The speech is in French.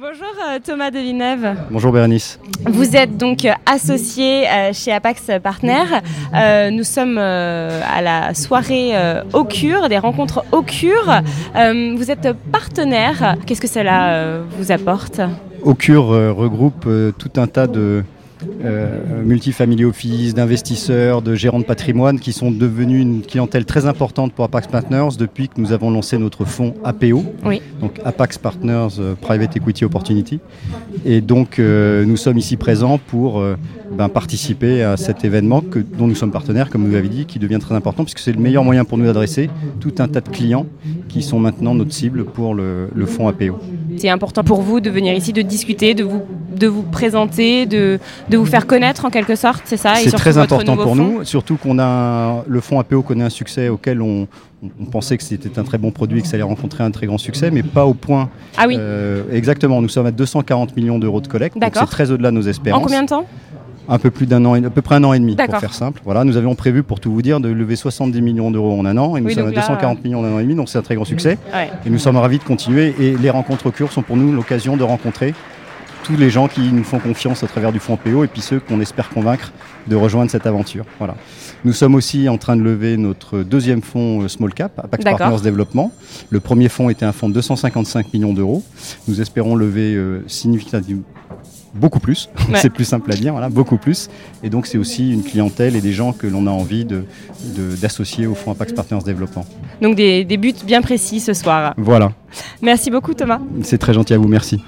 Bonjour euh, Thomas Devinève. Bonjour Bérénice. Vous êtes donc euh, associé euh, chez Apax Partners. nous sommes à la soirée au cure, des rencontres au cure. vous êtes partenaire. Qu'est-ce que cela vous apporte? Au cure regroupe tout un tas de, euh, multifamily office, d'investisseurs, de gérants de patrimoine qui sont devenus une clientèle très importante pour Apax Partners depuis que nous avons lancé notre fonds APO, donc Apax Partners euh, Private Equity Opportunity. Et donc euh, nous sommes ici présents pour ben, participer à cet événement que, dont nous sommes partenaires, comme vous l'avez dit, qui devient très important puisque c'est le meilleur moyen pour nous d'adresser tout un tas de clients qui sont maintenant notre cible pour le, le fonds APO. C'est important pour vous de venir ici, de discuter, de vous, de vous présenter, de, de vous faire connaître en quelque sorte, c'est ça C'est très important pour nous, surtout qu'on a le fonds APO connaît un succès auquel on, on pensait que c'était un très bon produit, que ça allait rencontrer un très grand succès, mais pas au point. Ah oui. Euh, exactement, nous sommes à 240 millions d'euros de collecte, donc c'est très au-delà de nos espérances. En combien de temps? Un peu plus d'un an, à peu près un an et demi pour faire simple. Voilà, nous avions prévu pour tout vous dire de lever 70 millions d'euros en un an et nous sommes à 240 millions en un an et demi, donc c'est un très grand succès. Et nous sommes ravis de continuer et les rencontres au cure sont pour nous l'occasion de rencontrer tous les gens qui nous font confiance à travers du fonds PO et puis ceux qu'on espère convaincre de rejoindre cette aventure. Voilà. Nous sommes aussi en train de lever notre deuxième fonds euh, Small Cap, Apax Partners Développement. Le premier fonds était un fonds de 255 millions d'euros. Nous espérons lever euh, significativement beaucoup plus, c'est plus simple à dire, voilà, beaucoup plus. Et donc c'est aussi une clientèle et des gens que l'on a envie d'associer de, au fonds Apax Partners Développement. Donc des, des buts bien précis ce soir. Voilà. Merci beaucoup Thomas. C'est très gentil à vous, merci.